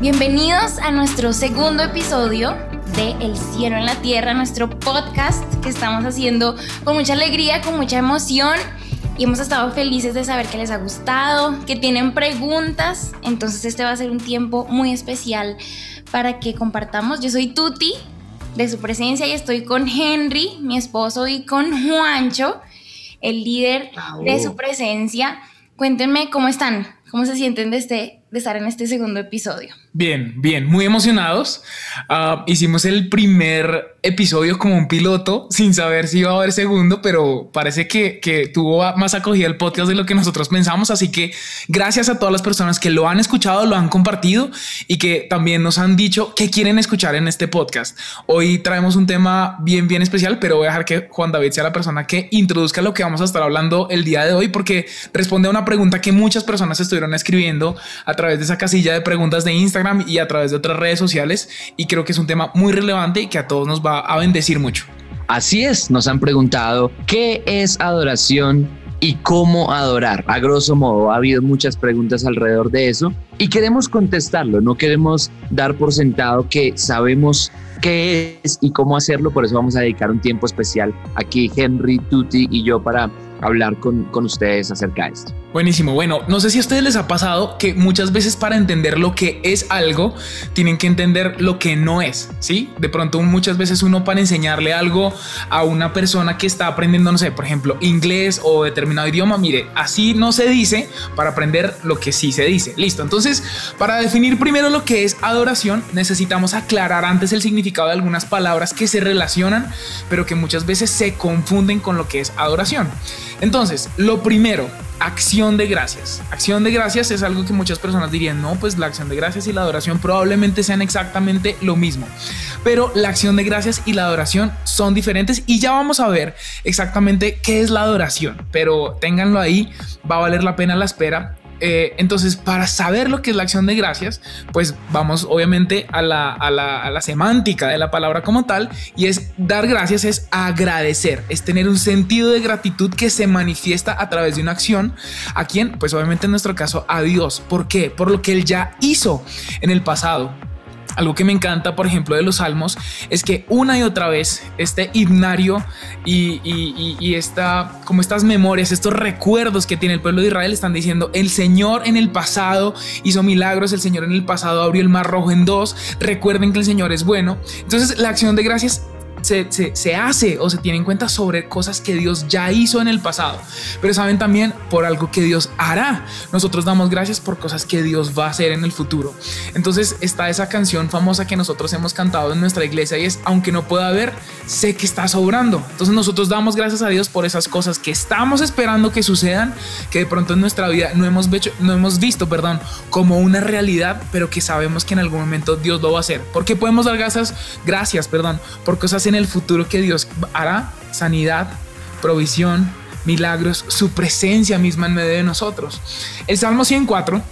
Bienvenidos a nuestro segundo episodio de El cielo en la tierra, nuestro podcast que estamos haciendo con mucha alegría, con mucha emoción y hemos estado felices de saber que les ha gustado, que tienen preguntas, entonces este va a ser un tiempo muy especial para que compartamos. Yo soy Tuti de su presencia y estoy con Henry, mi esposo, y con Juancho, el líder de su presencia. Cuéntenme cómo están, cómo se sienten de, este, de estar en este segundo episodio. Bien, bien, muy emocionados. Ah, hicimos el primer episodio como un piloto sin saber si iba a haber segundo, pero parece que, que, tuvo más acogida el podcast de lo que nosotros pensamos. Así que gracias a todas las personas que lo han escuchado, lo han compartido y que también nos han dicho que quieren escuchar en este podcast. Hoy traemos un tema bien, bien especial, pero voy a dejar que Juan David sea la persona que introduzca lo que vamos a estar hablando el día de hoy, porque responde a una pregunta que muchas personas estuvieron escribiendo a través de esa casilla de preguntas de Instagram y a través de otras redes sociales y creo que es un tema muy relevante y que a todos nos va a bendecir mucho. Así es, nos han preguntado qué es adoración y cómo adorar. A grosso modo, ha habido muchas preguntas alrededor de eso y queremos contestarlo. No queremos dar por sentado que sabemos qué es y cómo hacerlo. Por eso vamos a dedicar un tiempo especial aquí, Henry, Tuti y yo, para hablar con, con ustedes acerca de esto. Buenísimo. Bueno, no sé si a ustedes les ha pasado que muchas veces para entender lo que es algo, tienen que entender lo que no es, ¿sí? De pronto muchas veces uno para enseñarle algo a una persona que está aprendiendo, no sé, por ejemplo, inglés o determinado idioma, mire, así no se dice para aprender lo que sí se dice. Listo. Entonces, para definir primero lo que es adoración, necesitamos aclarar antes el significado de algunas palabras que se relacionan, pero que muchas veces se confunden con lo que es adoración. Entonces, lo primero, acción de gracias. Acción de gracias es algo que muchas personas dirían, no, pues la acción de gracias y la adoración probablemente sean exactamente lo mismo. Pero la acción de gracias y la adoración son diferentes y ya vamos a ver exactamente qué es la adoración. Pero ténganlo ahí, va a valer la pena la espera eh, entonces, para saber lo que es la acción de gracias, pues vamos obviamente a la, a, la, a la, semántica de la palabra como tal, y es dar gracias, es agradecer, es tener un sentido de gratitud que se manifiesta a través de una acción. ¿A quién? Pues obviamente en nuestro caso a Dios. ¿Por qué? Por lo que Él ya hizo en el pasado. Algo que me encanta, por ejemplo, de los salmos es que una y otra vez este himnario y, y, esta, como estas memorias, estos recuerdos que tiene el pueblo de Israel están diciendo, el Señor en el pasado hizo milagros, el Señor en el pasado abrió el mar rojo en dos, recuerden que el Señor es bueno. Entonces la acción de gracias se, hace o se tiene en cuenta sobre cosas que Dios ya hizo en el pasado, pero saben también por algo que Dios hará. Nosotros damos gracias por cosas que Dios va a hacer en el futuro. Entonces está esa canción famosa que nosotros hemos cantado en nuestra iglesia y es, aunque no pueda ver, sé que está sobrando. Entonces nosotros damos gracias a Dios por esas cosas que estamos esperando que sucedan, que de pronto en nuestra vida no hemos, visto, no hemos visto, perdón, como una realidad, pero que sabemos que en algún momento Dios lo va a hacer. Porque podemos dar gracias, gracias, perdón, por cosas en el futuro que Dios hará, sanidad, provisión, milagros, su presencia misma en medio de nosotros. El Salmo 104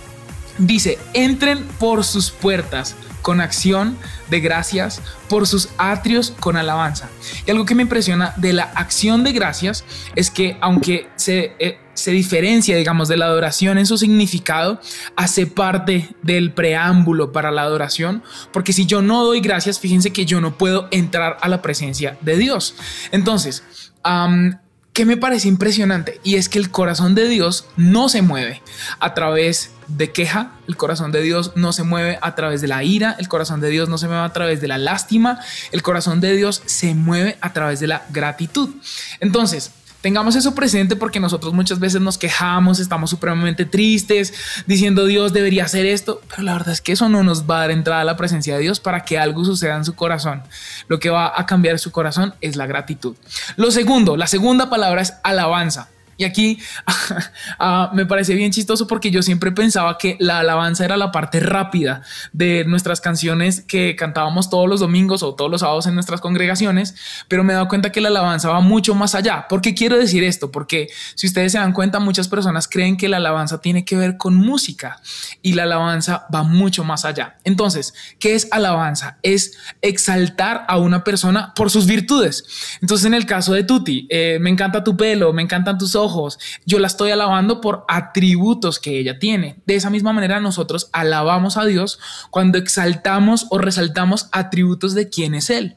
dice, entren por sus puertas con acción de gracias, por sus atrios con alabanza. Y algo que me impresiona de la acción de gracias es que aunque se, eh, se diferencia, digamos, de la adoración en su significado, hace parte del preámbulo para la adoración, porque si yo no doy gracias, fíjense que yo no puedo entrar a la presencia de Dios. Entonces, ¿qué me parece impresionante? Y es que el corazón de Dios no se mueve a través de queja, el corazón de Dios no se mueve a través de la ira, el corazón de Dios no se mueve a través de la lástima, el corazón de Dios se mueve a través de la gratitud. Entonces, Tengamos eso presente porque nosotros muchas veces nos quejamos, estamos supremamente tristes, diciendo Dios debería hacer esto, pero la verdad es que eso no nos va a dar entrada a la presencia de Dios para que algo suceda en su corazón. Lo que va a cambiar su corazón es la gratitud. Lo segundo, la segunda palabra es alabanza. Y aquí ah, me parece bien chistoso porque yo siempre pensaba que la alabanza era la parte rápida de nuestras canciones que cantábamos todos los domingos o todos los sábados en nuestras congregaciones, pero me he dado cuenta que la alabanza va mucho más allá. ¿Por qué quiero decir esto? Porque si ustedes se dan cuenta, muchas personas creen que la alabanza tiene que ver con música y la alabanza va mucho más allá. Entonces, ¿qué es alabanza? Es exaltar a una persona por sus virtudes. Entonces, en el caso de Tuti, eh, me encanta tu pelo, me encantan tus ojos, Yo la estoy alabando por atributos que ella tiene. De esa misma manera nosotros alabamos a Dios cuando exaltamos o resaltamos atributos de quién es Él.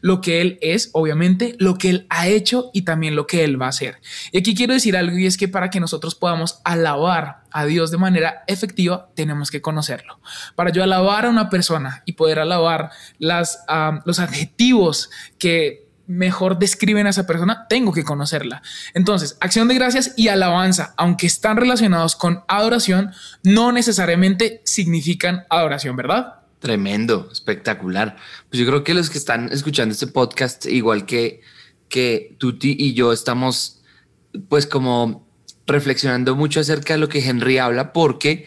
Lo que Él es, obviamente, lo que Él ha hecho y también lo que Él va a hacer. Y aquí quiero decir algo y es que para que nosotros podamos alabar a Dios de manera efectiva, tenemos que conocerlo. Para yo alabar a una persona y poder alabar las, los adjetivos que mejor describen a esa persona, tengo que conocerla. Entonces, acción de gracias y alabanza, aunque están relacionados con adoración, no necesariamente significan adoración, ¿verdad? Tremendo, espectacular. Pues yo creo que los que están escuchando este podcast, igual que, que Tuti y yo, estamos pues como reflexionando mucho acerca de lo que Henry habla, porque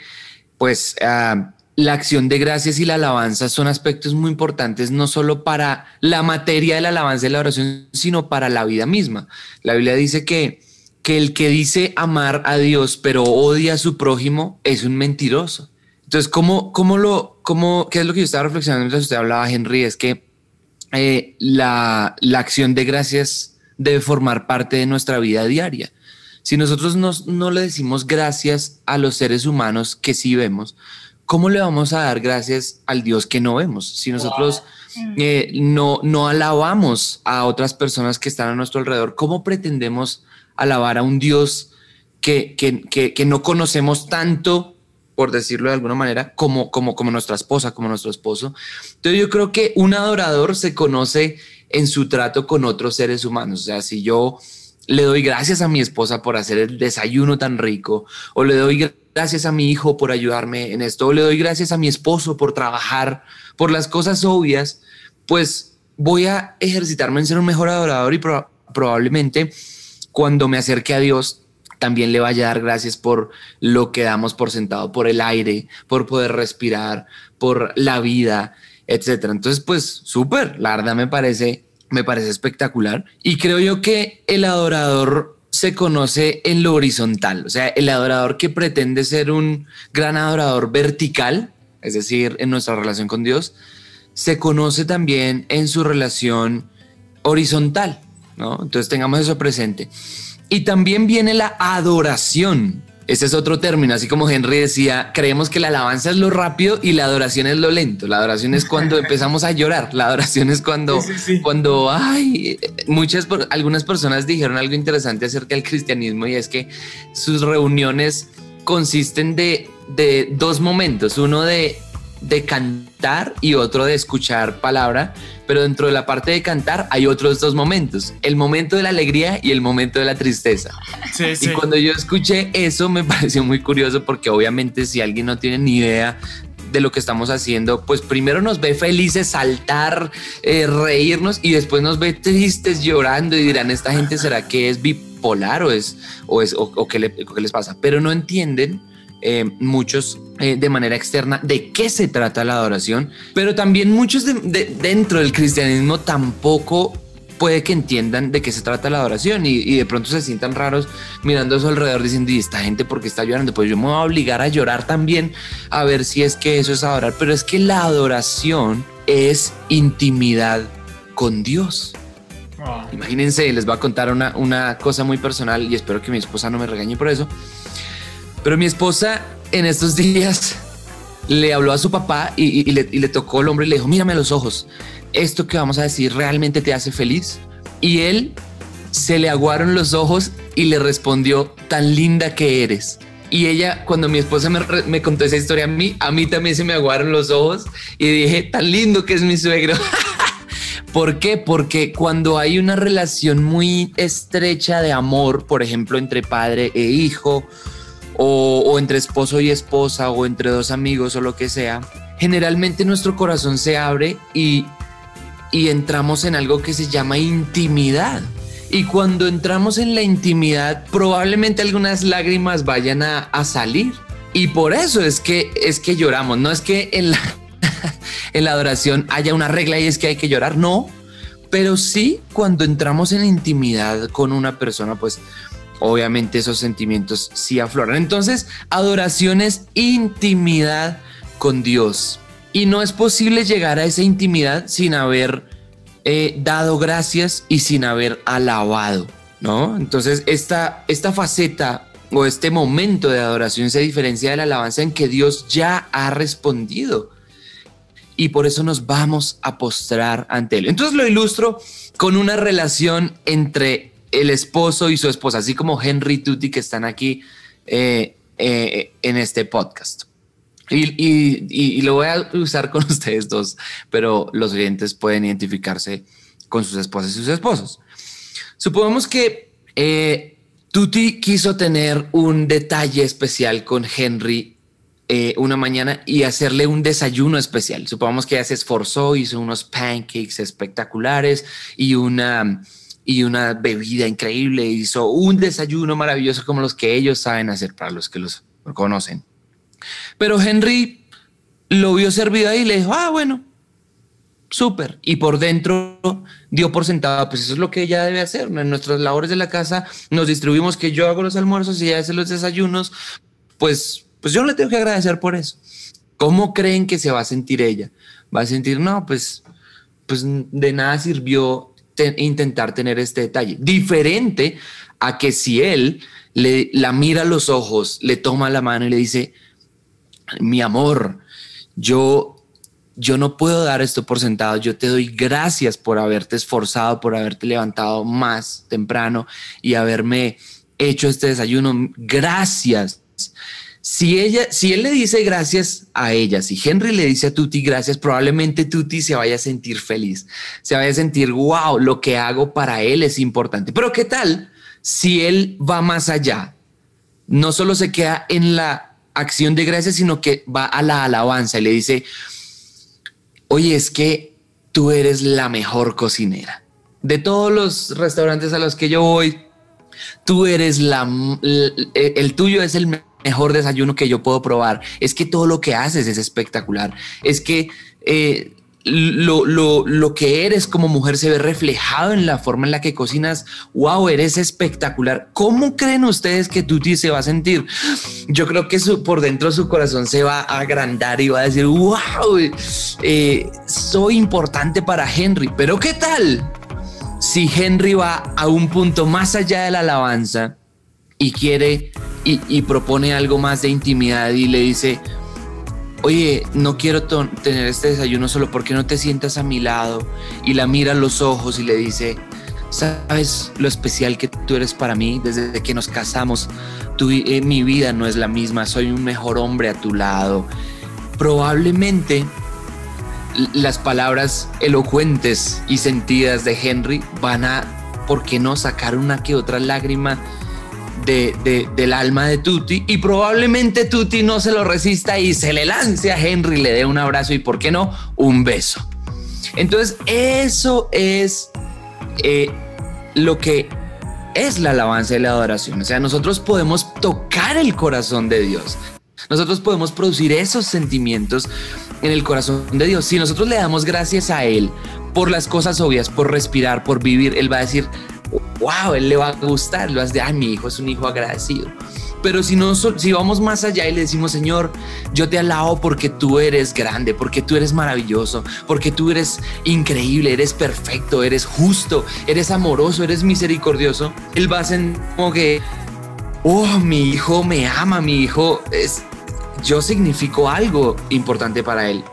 pues ah, la acción de gracias y la alabanza son aspectos muy importantes, no solo para la materia de la alabanza y la oración, sino para la vida misma. La Biblia dice que, que el que dice amar a Dios pero odia a su prójimo es un mentiroso. Entonces, ¿cómo, cómo lo, cómo, qué es lo que yo estaba reflexionando mientras usted hablaba, Henry? Es que eh, la, la acción de gracias debe formar parte de nuestra vida diaria. Si nosotros no le decimos gracias a los seres humanos que sí vemos, ¿cómo le vamos a dar gracias al Dios que no vemos? Si nosotros eh, no, no alabamos a otras personas que están a nuestro alrededor, ¿cómo pretendemos alabar a un Dios que, que, que, no conocemos tanto, por decirlo de alguna manera, como, como, como nuestra esposa, como nuestro esposo? Entonces yo creo que un adorador se conoce en su trato con otros seres humanos. O sea, si yo le doy gracias a mi esposa por hacer el desayuno tan rico, o le doy gracias a mi hijo por ayudarme en esto, le doy gracias a mi esposo por trabajar, por las cosas obvias, pues voy a ejercitarme en ser un mejor adorador y probablemente cuando me acerque a Dios también le vaya a dar gracias por lo que damos por sentado, por el aire, por poder respirar, por la vida, etcétera. Entonces, pues súper, la verdad me parece me parece espectacular. Y creo yo que el adorador se conoce en lo horizontal, o sea, el adorador que pretende ser un gran adorador vertical, es decir, en nuestra relación con Dios, se conoce también en su relación horizontal, ¿no? Entonces tengamos eso presente. Y también viene la adoración, ese es otro término, así como Henry decía, creemos que la alabanza es lo rápido y la adoración es lo lento. La adoración es cuando empezamos a llorar, la adoración es cuando, cuando, ay, muchas, algunas personas dijeron algo interesante acerca del cristianismo y es que sus reuniones consisten de, de dos momentos, uno de de cantar y otro de escuchar palabra, pero dentro de la parte de cantar hay otros dos momentos, el momento de la alegría y el momento de la tristeza. y cuando yo escuché eso me pareció muy curioso porque obviamente si alguien no tiene ni idea de lo que estamos haciendo, pues primero nos ve felices, saltar, eh, reírnos y después nos ve tristes, llorando y dirán, esta gente será que es bipolar o es, o es, o, qué, les pasa, pero no entienden eh, muchos eh, de manera externa de qué se trata la adoración, pero también muchos de, dentro del cristianismo tampoco puede que entiendan de qué se trata la adoración y, de pronto se sientan raros mirando a su alrededor diciendo, ¿y esta gente por qué está llorando? Pues yo me voy a obligar a llorar también a ver si es que eso es adorar, pero es que la adoración es intimidad con Dios. Imagínense, les voy a contar una, una cosa muy personal y espero que mi esposa no me regañe por eso. Pero mi esposa en estos días le habló a su papá y, le, tocó el hombro y le dijo, mírame los ojos, esto que vamos a decir realmente te hace feliz. Y él se le aguaron los ojos y le respondió, tan linda que eres. Y ella, cuando mi esposa me, me, contó esa historia a mí, a mí también se me aguaron los ojos y dije, tan lindo que es mi suegro. ¿Por qué? Porque cuando hay una relación muy estrecha de amor, por ejemplo, entre padre e hijo, o, entre esposo y esposa o entre dos amigos o lo que sea, generalmente nuestro corazón se abre y, entramos en algo que se llama intimidad. Y cuando entramos en la intimidad, probablemente algunas lágrimas vayan a, a, salir. Y por eso es que, es que lloramos. No es que en la, en la adoración haya una regla y es que hay que llorar. No. Pero sí, cuando entramos en intimidad con una persona, pues obviamente esos sentimientos sí afloran. Entonces, adoración es intimidad con Dios. Y no es posible llegar a esa intimidad sin haber eh, dado gracias y sin haber alabado. ¿no? Entonces, esta, esta faceta o este momento de adoración se diferencia de la alabanza en que Dios ya ha respondido. Y por eso nos vamos a postrar ante Él. Entonces lo ilustro con una relación entre el esposo y su esposa, así como Henry Tutti que están aquí eh, eh, en este podcast. Y, lo voy a usar con ustedes dos, pero los oyentes pueden identificarse con sus esposas y sus esposos. Supongamos que eh, Tuti quiso tener un detalle especial con Henry una mañana y hacerle un desayuno especial. Supongamos que ella se esforzó, hizo unos pancakes espectaculares y una, y una bebida increíble, hizo un desayuno maravilloso como los que ellos saben hacer para los que los conocen. Pero Henry lo vio servido ahí y le dijo, ah, bueno, súper. Y por dentro dio por sentado, pues eso es lo que ella debe hacer. En nuestras labores de la casa nos distribuimos que yo hago los almuerzos y ella hace los desayunos. Pues, pues yo le tengo que agradecer por eso. ¿Cómo creen que se va a sentir ella? Va a sentir, no, pues, pues de nada sirvió intentar tener este detalle. Diferente a que si él le, la mira a los ojos, le toma la mano y le dice, mi amor, yo yo no puedo dar esto por sentado. Yo te doy gracias por haberte esforzado, por haberte levantado más temprano y haberme hecho este desayuno. Gracias. Si ella, si él le dice gracias a ella, si Henry le dice a Tuti gracias, probablemente Tuti se vaya a sentir feliz, se vaya a sentir wow, lo que hago para él es importante. Pero qué tal si él va más allá? No solo se queda en la acción de gracias, sino que va a la alabanza y le dice, oye, es que tú eres la mejor cocinera. De todos los restaurantes a los que yo voy, tú eres la, el, tuyo es el mejor desayuno que yo puedo probar. Es que todo lo que haces es espectacular. Es que eh, lo, lo, lo, que eres como mujer se ve reflejado en la forma en la que cocinas. Wow, eres espectacular. ¿Cómo creen ustedes que Tuti se va a sentir? Yo creo que su, por dentro su corazón se va a agrandar y va a decir, wow, eh, soy importante para Henry. Pero ¿qué tal si Henry va a un punto más allá de la alabanza y quiere y, propone algo más de intimidad y le dice, oye, no quiero tener este desayuno solo porque no te sientas a mi lado y la mira a los ojos y le dice, sabes lo especial que tú eres para mí desde que nos casamos, tu, eh, mi vida no es la misma, soy un mejor hombre a tu lado. Probablemente las palabras elocuentes y sentidas de Henry van a, ¿por qué no sacar una que otra lágrima? De, del alma de Tutti y probablemente Tutti no se lo resista y se le lance a Henry, le dé un abrazo y, ¿por qué no? Un beso. Entonces, eso es eh, lo que es la alabanza y la adoración. O sea, nosotros podemos tocar el corazón de Dios. Nosotros podemos producir esos sentimientos en el corazón de Dios. Si nosotros le damos gracias a Él por las cosas obvias, por respirar, por vivir, Él va a decir, wow, él le va a gustar, lo vas de, ay, mi hijo es un hijo agradecido. Pero si, no, si vamos más allá y le decimos, Señor, yo te alabo porque tú eres grande, porque tú eres maravilloso, porque tú eres increíble, eres perfecto, eres justo, eres amoroso, eres misericordioso, Él va a ser como que, oh, mi hijo me ama, mi hijo es, yo significo algo importante para Él.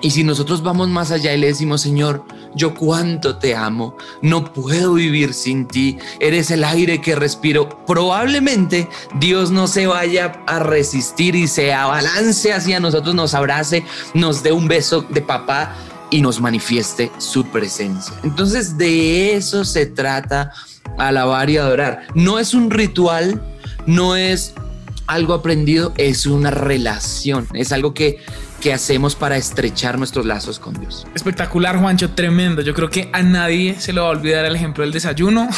Y si nosotros vamos más allá y le decimos, Señor, yo cuánto te amo, no puedo vivir sin ti, eres el aire que respiro, probablemente Dios no se vaya a resistir y se abalance hacia nosotros, nos abrace, nos dé un beso de papá y nos manifieste su presencia. Entonces de eso se trata alabar y adorar. No es un ritual, no es algo aprendido, es una relación, es algo que que hacemos para estrechar nuestros lazos con Dios. Espectacular, Juancho, tremendo. Yo creo que a nadie se le va a olvidar el ejemplo del desayuno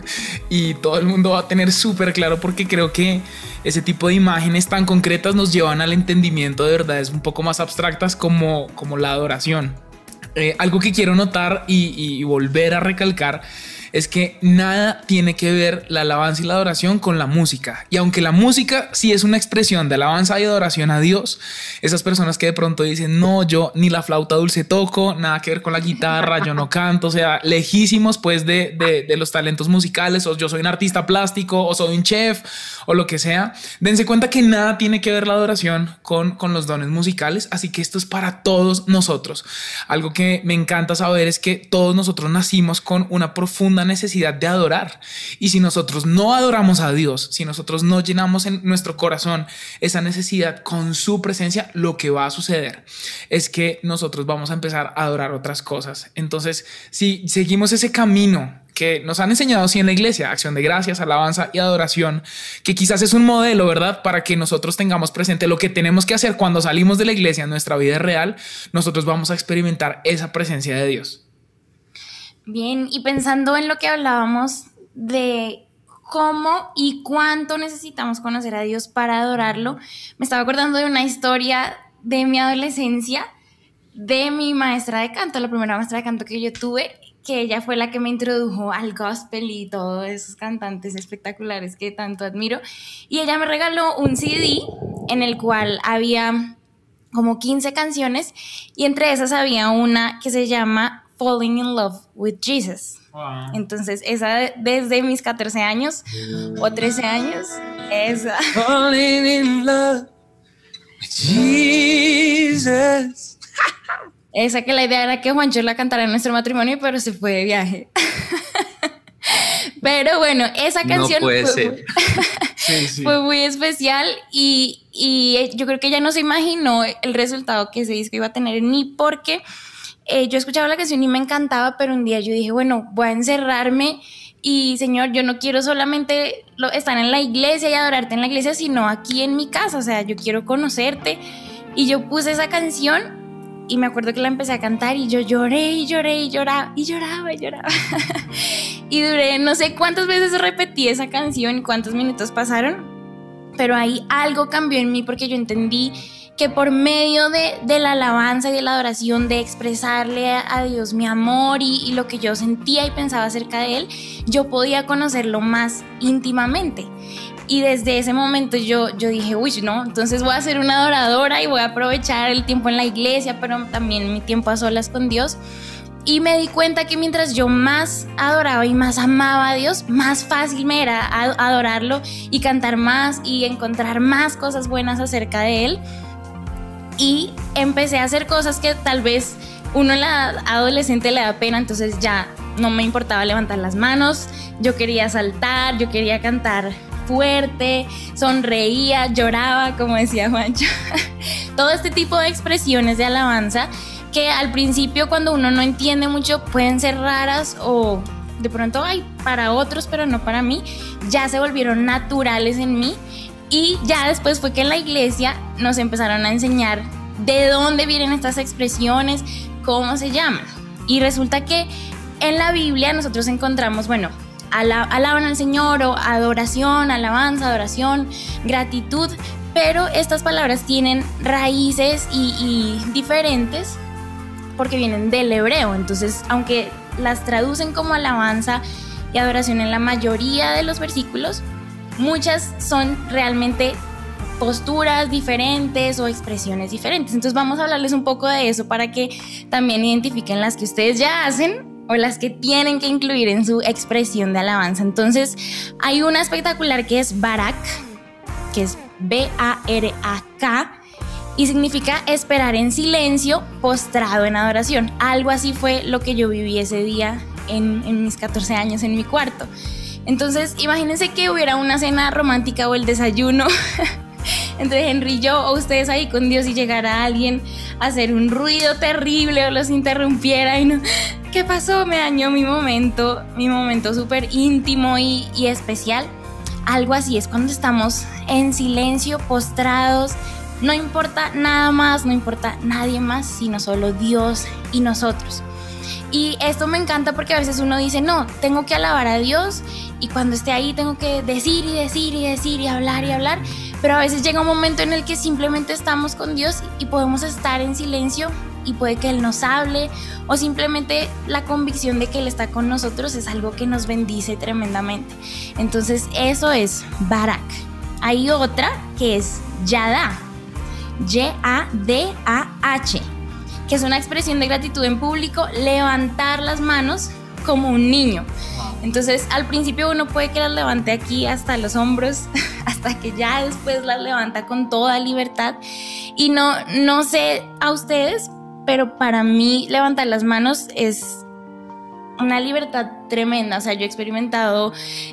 y todo el mundo va a tener súper claro porque creo que ese tipo de imágenes tan concretas nos llevan al entendimiento de verdades un poco más abstractas como, como la adoración. Eh, algo que quiero notar y volver a recalcar es que nada tiene que ver la alabanza y la adoración con la música. Y aunque la música sí es una expresión de alabanza y adoración a Dios, esas personas que de pronto dicen, no, yo ni la flauta dulce toco, nada que ver con la guitarra, yo no canto, o sea, lejísimos pues de, de, los talentos musicales, o yo soy un artista plástico, o soy un chef, o lo que sea, dense cuenta que nada tiene que ver la adoración con, con los dones musicales, así que esto es para todos nosotros. Algo que me encanta saber es que todos nosotros nacimos con una necesidad de adorar. Y si nosotros no adoramos a Dios, si nosotros no llenamos en nuestro corazón esa necesidad con su presencia, lo que va a suceder es que nosotros vamos a empezar a adorar otras cosas. Entonces, si seguimos ese camino que nos han enseñado así en la iglesia, acción de gracias, alabanza y adoración, que quizás es un modelo, ¿verdad? Para que nosotros tengamos presente lo que tenemos que hacer cuando salimos de la iglesia en nuestra vida real, nosotros vamos a experimentar esa presencia de Dios. Bien, y pensando en lo que hablábamos de cómo y cuánto necesitamos conocer a Dios para adorarlo, me estaba acordando de una historia de mi adolescencia de mi maestra de canto, la primera maestra de canto que yo tuve, que ella fue la que me introdujo al gospel y todos esos cantantes espectaculares que tanto admiro. Y ella me regaló un CD en el cual había como 15 canciones y entre esas había una que se llama Falling in Love with Jesus. Entonces, esa desde mis 14 años o 13 años, esa. Falling in love with Jesus. Esa que la idea era que Juancho la cantara en nuestro matrimonio, pero se fue de viaje. pero bueno, esa canción fue, muy especial y, y, yo creo que ella no se imaginó el resultado que ese disco iba a tener, ni porque eh, yo escuchaba la canción y me encantaba, pero un día yo dije, bueno, voy a encerrarme y Señor, yo no quiero solamente estar en la iglesia y adorarte en la iglesia, sino aquí en mi casa, o sea, yo quiero conocerte. Y yo puse esa canción y me acuerdo que la empecé a cantar y yo lloré y lloré y lloraba y lloraba y lloraba. y duré, no sé cuántas veces repetí esa canción y cuántos minutos pasaron, pero ahí algo cambió en mí porque yo entendí que por medio de, la alabanza y de la adoración, de expresarle a, Dios mi amor y, lo que yo sentía y pensaba acerca de Él, yo podía conocerlo más íntimamente. Y desde ese momento yo, yo dije, uy, no, entonces voy a ser una adoradora y voy a aprovechar el tiempo en la iglesia, pero también mi tiempo a solas con Dios. Y me di cuenta que mientras yo más adoraba y más amaba a Dios, más fácil me era adorarlo y cantar más y encontrar más cosas buenas acerca de Él. Y empecé a hacer cosas que tal vez uno en la adolescente le da pena, entonces ya no me importaba levantar las manos, yo quería saltar, yo quería cantar fuerte, sonreía, lloraba, como decía Juancho. Todo este tipo de expresiones de alabanza que al principio cuando uno no entiende mucho pueden ser raras o de pronto hay para otros pero no para mí, ya se volvieron naturales en mí y ya después fue que en la iglesia nos empezaron a enseñar de dónde vienen estas expresiones, cómo se llaman. Y resulta que en la Biblia nosotros encontramos, bueno, alaban al Señor o adoración, alabanza, adoración, gratitud, pero estas palabras tienen raíces y, diferentes porque vienen del hebreo, entonces aunque las traducen como alabanza y adoración en la mayoría de los versículos, muchas son realmente posturas diferentes o expresiones diferentes. Entonces vamos a hablarles un poco de eso para que también identifiquen las que ustedes ya hacen o las que tienen que incluir en su expresión de alabanza. Entonces, hay una espectacular que es Barak, que es B-A-R-A-K, y significa esperar en silencio, postrado en adoración. Algo así fue lo que yo viví ese día en, en mis 14 años en mi cuarto. Entonces, imagínense que hubiera una cena romántica o el desayuno entre Henry y yo, o ustedes ahí con Dios y llegara alguien a hacer un ruido terrible o los interrumpiera y no, ¿qué pasó? Me dañó mi momento, mi momento súper íntimo y, y especial. Algo así es cuando estamos en silencio, postrados, no importa nada más, no importa nadie más, sino solo Dios y nosotros. Y esto me encanta porque a veces uno dice, no, tengo que alabar a Dios y cuando esté ahí tengo que decir y decir y decir y hablar y hablar pero a veces llega un momento en el que simplemente estamos con Dios y podemos estar en silencio y puede que Él nos hable o simplemente la convicción de que Él está con nosotros es algo que nos bendice tremendamente. Entonces eso es Barak. Hay otra que es Yada, Y-A-D-A-H, que es una expresión de gratitud en público, levantar las manos como un niño. Entonces al principio uno puede que las levante aquí hasta los hombros, hasta que ya después las levanta con toda libertad. Y no, no sé a ustedes, pero para mí levantar las manos es una libertad tremenda. O sea, yo he experimentado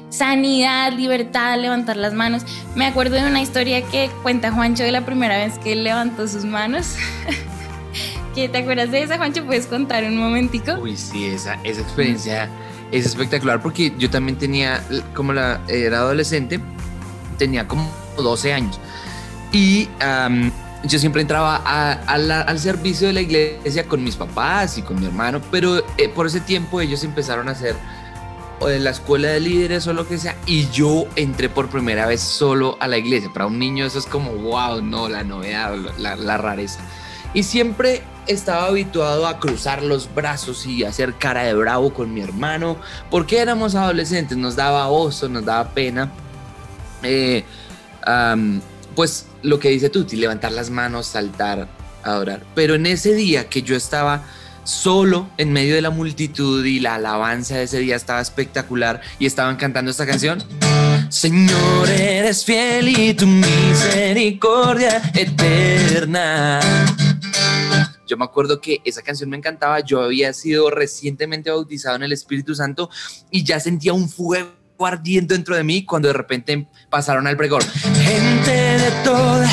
sanidad, libertad, levantar las manos. Me acuerdo de una historia que cuenta Juancho de la primera vez que él levantó sus manos. ¿Qué te acuerdas de esa, Juancho? ¿Puedes contar un momentico? Uy, sí, esa, esa experiencia es espectacular porque yo también tenía, como la, era adolescente, tenía como 12 años. Y yo siempre entraba al servicio de la iglesia con mis papás y con mi hermano, pero eh, por ese tiempo ellos empezaron a hacer la escuela de líderes o lo que sea, y yo entré por primera vez solo a la iglesia. Para un niño eso es como, wow, no, la novedad, la, la rareza. Y siempre estaba habituado a cruzar los brazos y hacer cara de bravo con mi hermano, porque éramos adolescentes, nos daba oso, nos daba pena. Eh, pues lo que dice Tuti, levantar las manos, saltar, adorar. Pero en ese día que yo estaba solo en medio de la multitud y la alabanza de ese día estaba espectacular y estaban cantando esta canción. Señor, eres fiel y tu misericordia eterna. Yo me acuerdo que esa canción me encantaba, yo había sido recientemente bautizado en el Espíritu Santo y ya sentía un fuego ardiendo dentro de mí cuando de repente pasaron al pregón. Gente de toda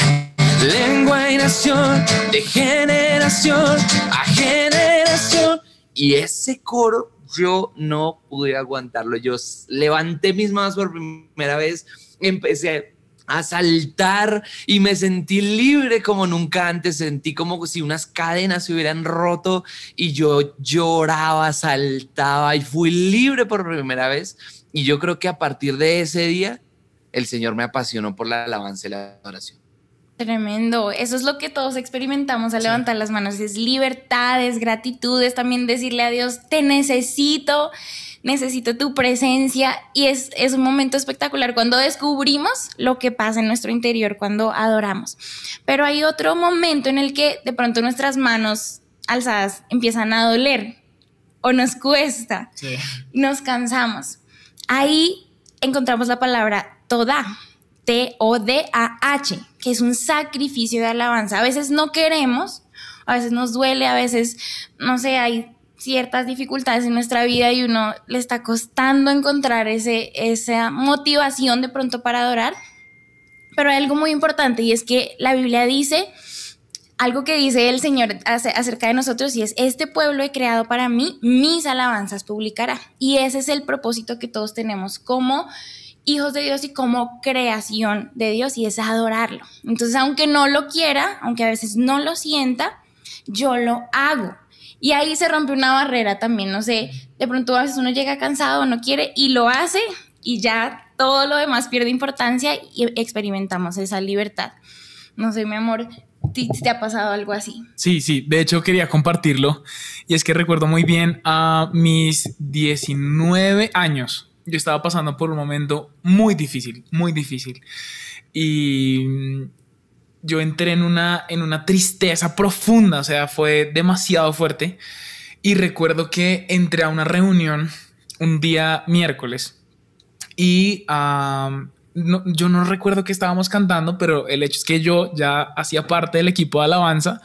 lengua y nación, de generación a generación. Y ese coro yo no pude aguantarlo. Yo levanté mis manos por primera vez, empecé a saltar y me sentí libre como nunca antes. Sentí como si unas cadenas se hubieran roto y yo lloraba, saltaba y fui libre por primera vez. Y yo creo que a partir de ese día, el Señor me apasionó por la alabanza y la adoración. Tremendo, eso es lo que todos experimentamos al levantar las manos, es libertad, es gratitud, es también decirle a Dios, te necesito, necesito tu presencia y es, es un momento espectacular cuando descubrimos lo que pasa en nuestro interior cuando adoramos. Pero hay otro momento en el que de pronto nuestras manos alzadas empiezan a doler o nos cuesta, nos cansamos. Ahí encontramos la palabra toda T-O-D-A-H, que es un sacrificio de alabanza. A veces no queremos, a veces nos duele, a veces, no sé, hay ciertas dificultades en nuestra vida y uno le está costando encontrar ese, esa motivación de pronto para adorar. Pero hay algo muy importante y es que la Biblia dice algo que dice el Señor acerca de nosotros y es, este pueblo he creado para mí, mis alabanzas publicará. Y ese es el propósito que todos tenemos como hijos de Dios y como creación de Dios y es adorarlo. Entonces, aunque no lo quiera, aunque a veces no lo sienta, yo lo hago. Y ahí se rompe una barrera también, no sé, de pronto a veces uno llega cansado, no quiere y lo hace y ya todo lo demás pierde importancia y experimentamos esa libertad. No sé, mi amor, ¿te ha pasado algo así? Sí, sí, de hecho quería compartirlo y es que recuerdo muy bien a mis 19 años yo estaba pasando por un momento muy difícil, muy difícil. Y yo entré en una, en una tristeza profunda, o sea, fue demasiado fuerte. Y recuerdo que entré a una reunión un día miércoles y yo no recuerdo que estábamos cantando, pero el hecho es que yo ya hacía parte del equipo de alabanza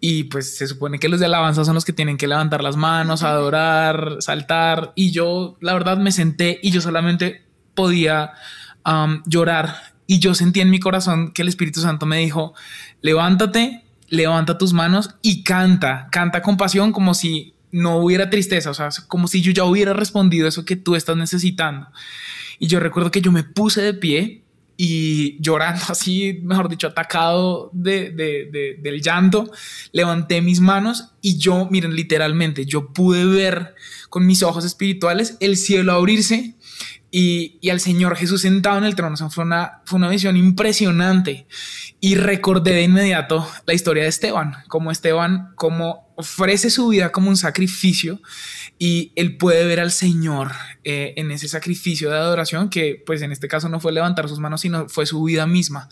y pues se supone que los de alabanza son los que tienen que levantar las manos, adorar, saltar. Y yo, la verdad, me senté y yo solamente podía llorar. Y yo sentí en mi corazón que el Espíritu Santo me dijo, levántate, levanta tus manos y canta, canta con pasión como si no hubiera tristeza, o sea, como si yo ya hubiera respondido eso que tú estás necesitando. Y yo recuerdo que yo me puse de pie y llorando así, mejor dicho, atacado de, del llanto, levanté mis manos y yo, miren, literalmente, yo pude ver con mis ojos espirituales el cielo abrirse y, al Señor Jesús sentado en el trono. fue, una, fue una visión impresionante. Y recordé de inmediato la historia de Esteban, como Esteban, como ofrece su vida como un sacrificio y él puede ver al Señor eh, en ese sacrificio de adoración que pues en este caso no fue levantar sus manos, sino fue su vida misma.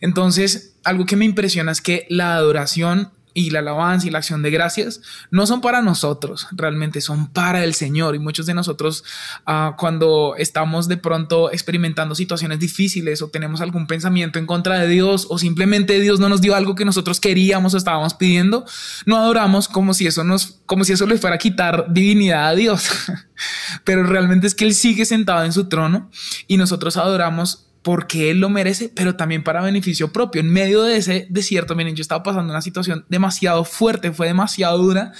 Entonces, algo que me impresiona es que la adoración y la alabanza y la acción de gracias no son para nosotros, realmente son para el Señor. Y muchos de nosotros uh, cuando estamos de pronto experimentando situaciones difíciles o tenemos algún pensamiento en contra de Dios o simplemente Dios no nos dio algo que nosotros queríamos o estábamos pidiendo, no adoramos como si eso nos, como si eso le fuera a quitar divinidad a Dios. Pero realmente es que Él sigue sentado en su trono y nosotros adoramos porque él lo merece, pero también para beneficio propio. En medio de ese desierto, miren, yo estaba pasando una situación demasiado fuerte, fue demasiado dura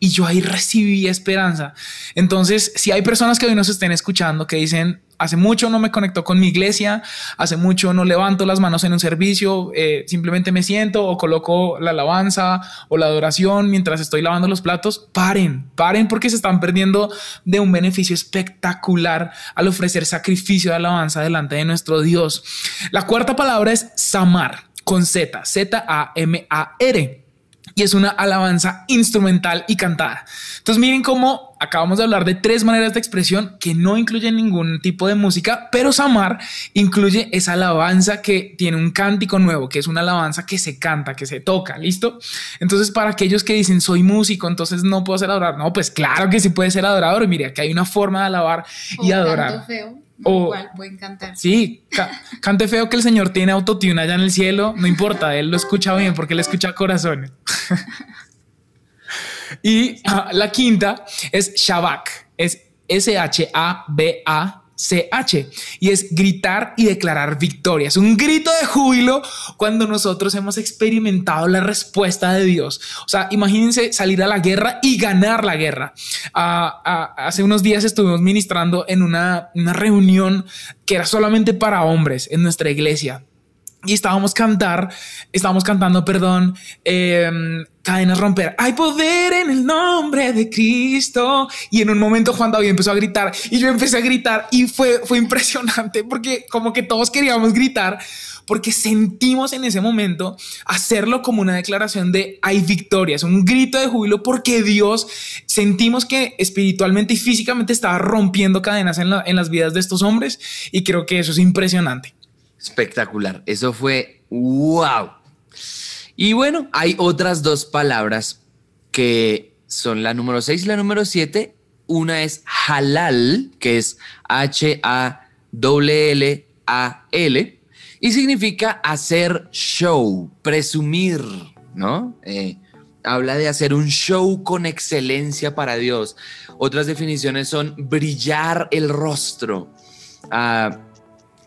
y yo ahí recibí esperanza. Entonces, si hay personas que hoy nos estén escuchando que dicen, hace mucho no me conecto con mi iglesia, hace mucho no levanto las manos en un servicio, eh, simplemente me siento o coloco la alabanza o la adoración mientras estoy lavando los platos, paren, paren porque se están perdiendo de un beneficio espectacular al ofrecer sacrificio de alabanza delante de nuestro Dios. La cuarta palabra es samar con Z, Z-A-M-A-R y es una alabanza instrumental y cantada. Entonces miren cómo acabamos de hablar de tres maneras de expresión que no incluyen ningún tipo de música, pero Samar incluye esa alabanza que tiene un cántico nuevo, que es una alabanza que se canta, que se toca, ¿listo? Entonces para aquellos que dicen soy músico, entonces no puedo ser adorador, no, pues claro que sí puede ser adorador, mire, que hay una forma de alabar y adorar. Feo. O, Igual, voy a. Sí, cante feo que el Señor tiene autotune allá en el cielo, no importa, él lo escucha bien porque él escucha corazones. y ah, la quinta es Shabak, es S-H-A-B-A CH y es gritar y declarar victoria. Es un grito de júbilo cuando nosotros hemos experimentado la respuesta de Dios. O sea, imagínense salir a la guerra y ganar la guerra. Ah, ah, hace unos días estuvimos ministrando en una, una reunión que era solamente para hombres en nuestra iglesia y estábamos cantar, estábamos cantando, perdón, em, cadenas romper. Hay poder en el nombre de Cristo. Y en un momento Juan David empezó a gritar y yo empecé a gritar y fue, fue impresionante porque como que todos queríamos gritar porque sentimos en ese momento hacerlo como una declaración de hay victoria, es un grito de júbilo porque Dios sentimos que espiritualmente y físicamente estaba rompiendo cadenas en, en las vidas de estos hombres y creo que eso es impresionante. Espectacular. Eso fue wow. Y bueno, hay otras dos palabras que son la número 6 y la número 7. Una es halal, que es H-A-L-L-A-L, y significa hacer show, presumir, ¿no? Eh, habla de hacer un show con excelencia para Dios. Otras definiciones son brillar el rostro. Uh,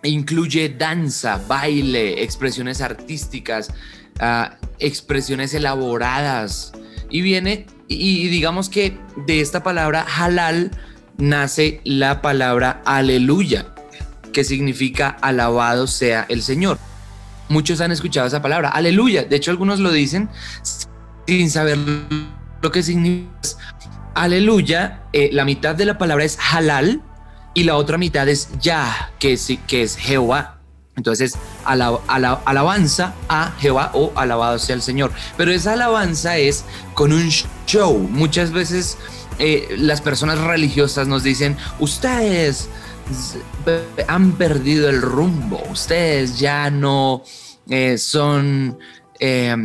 incluye danza, baile, expresiones artísticas, ah, expresiones elaboradas. Y viene, y, digamos que de esta palabra halal nace la palabra aleluya, que significa alabado sea el Señor. Muchos han escuchado esa palabra, aleluya. De hecho, algunos lo dicen sin saber lo que significa. Aleluya, eh, la mitad de la palabra es halal, y la otra mitad es ya, que es, que es Jehová. Entonces, alabanza a Jehová o alabado sea el Señor. Pero esa alabanza es con un show. Muchas veces eh, las personas religiosas nos dicen, ustedes han perdido el rumbo, ustedes ya no eh, son eh,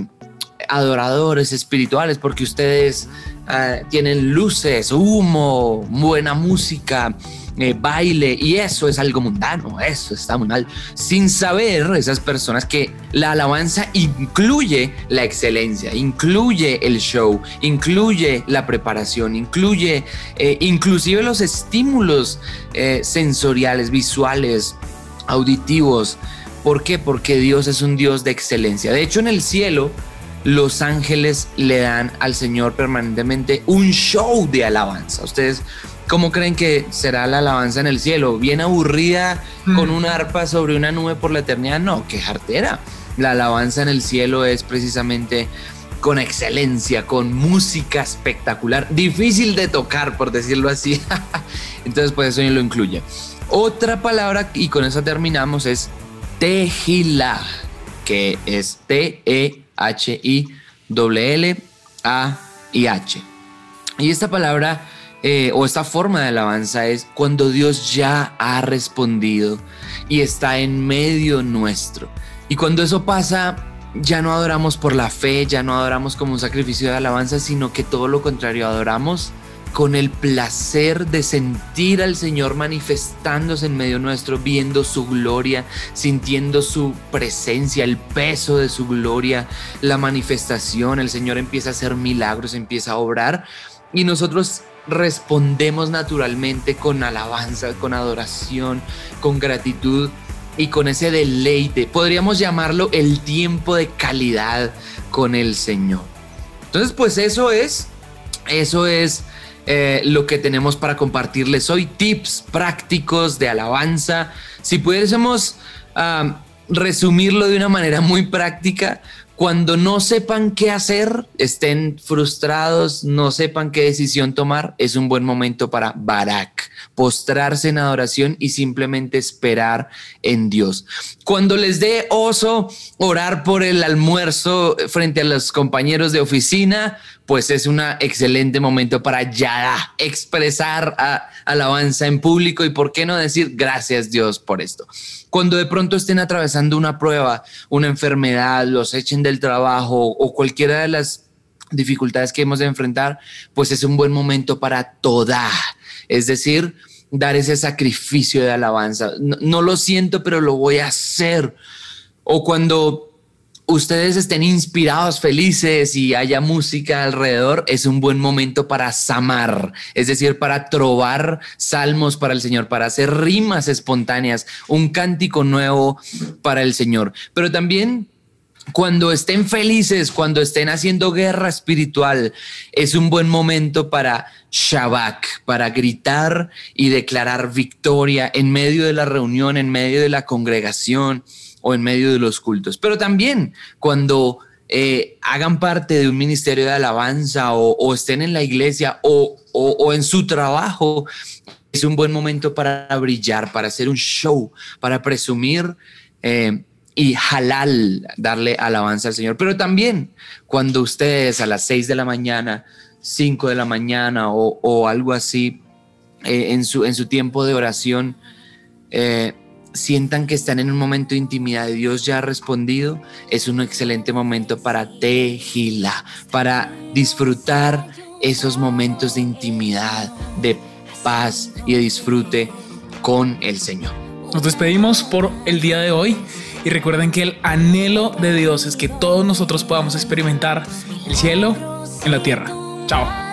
adoradores espirituales porque ustedes ah, tienen luces, humo, buena música eh, baile y eso es algo mundano, eso está muy mal, sin saber esas personas que la alabanza incluye la excelencia, incluye el show, incluye la preparación, incluye eh, inclusive los estímulos eh, sensoriales, visuales, auditivos. ¿Por qué? Porque Dios es un Dios de excelencia. De hecho, en el cielo, los ángeles le dan al Señor permanentemente un show de alabanza. Ustedes ¿Cómo creen que será la alabanza en el cielo? ¿Bien aburrida con un arpa sobre una nube por la eternidad? No, qué jartera. La alabanza en el cielo es precisamente con excelencia, con música espectacular, difícil de tocar, por decirlo así. Entonces, pues eso lo incluye. Otra palabra, y con esa terminamos, es Tehila, que es T-E-H-I-L-L-A-I-H. Y esta palabra eh, o esta forma de alabanza es cuando Dios ya ha respondido y está en medio nuestro. Y cuando eso pasa, ya no adoramos por la fe, ya no adoramos como un sacrificio de alabanza, sino que todo lo contrario, adoramos con el placer de sentir al Señor manifestándose en medio nuestro, viendo su gloria, sintiendo su presencia, el peso de su gloria, la manifestación, el Señor empieza a hacer milagros, empieza a obrar y nosotros respondemos naturalmente con alabanza, con adoración, con gratitud y con ese deleite. Podríamos llamarlo el tiempo de calidad con el Señor. Entonces, pues eso es, eso es eh, lo que tenemos para compartirles hoy. Tips prácticos de alabanza. Si pudiésemos ah, resumirlo de una manera muy práctica, cuando no sepan qué hacer, estén frustrados, no sepan qué decisión tomar, es un buen momento para Barak, postrarse en adoración y simplemente esperar en Dios. Cuando les dé oso orar por el almuerzo frente a los compañeros de oficina, pues es un excelente momento para ya expresar alabanza en público y por qué no decir gracias Dios por esto. Cuando de pronto estén atravesando una prueba, una enfermedad, los echen del trabajo o cualquiera de las dificultades que hemos de enfrentar, pues es un buen momento para toda. Es decir, dar ese sacrificio de alabanza. no, lo siento, pero lo voy a hacer. O cuando ustedes estén inspirados, felices y haya música alrededor, es un buen momento para samar, es decir, para trobar salmos para el Señor, para hacer rimas espontáneas, un cántico nuevo para el Señor. Pero también cuando estén felices, cuando estén haciendo guerra espiritual, es un buen momento para Shabak, para gritar y declarar victoria en medio de la reunión, en medio de la congregación o en medio de los cultos. Pero también cuando eh, hagan parte de un ministerio de alabanza o, estén en la iglesia o, en su trabajo, es un buen momento para brillar, para hacer un show, para presumir. Eh, y halal, darle alabanza al Señor. Pero también cuando ustedes a las 6 de la mañana, 5 de la mañana o, algo así, eh, en, su, en su tiempo de oración, sientan que están en un momento de intimidad y Dios ya ha respondido, es un excelente momento para tejila, para disfrutar esos momentos de intimidad, de paz y de disfrute con el Señor. Nos despedimos por el día de hoy y recuerden que el anhelo de Dios es que todos nosotros podamos experimentar el cielo en la tierra. Chao.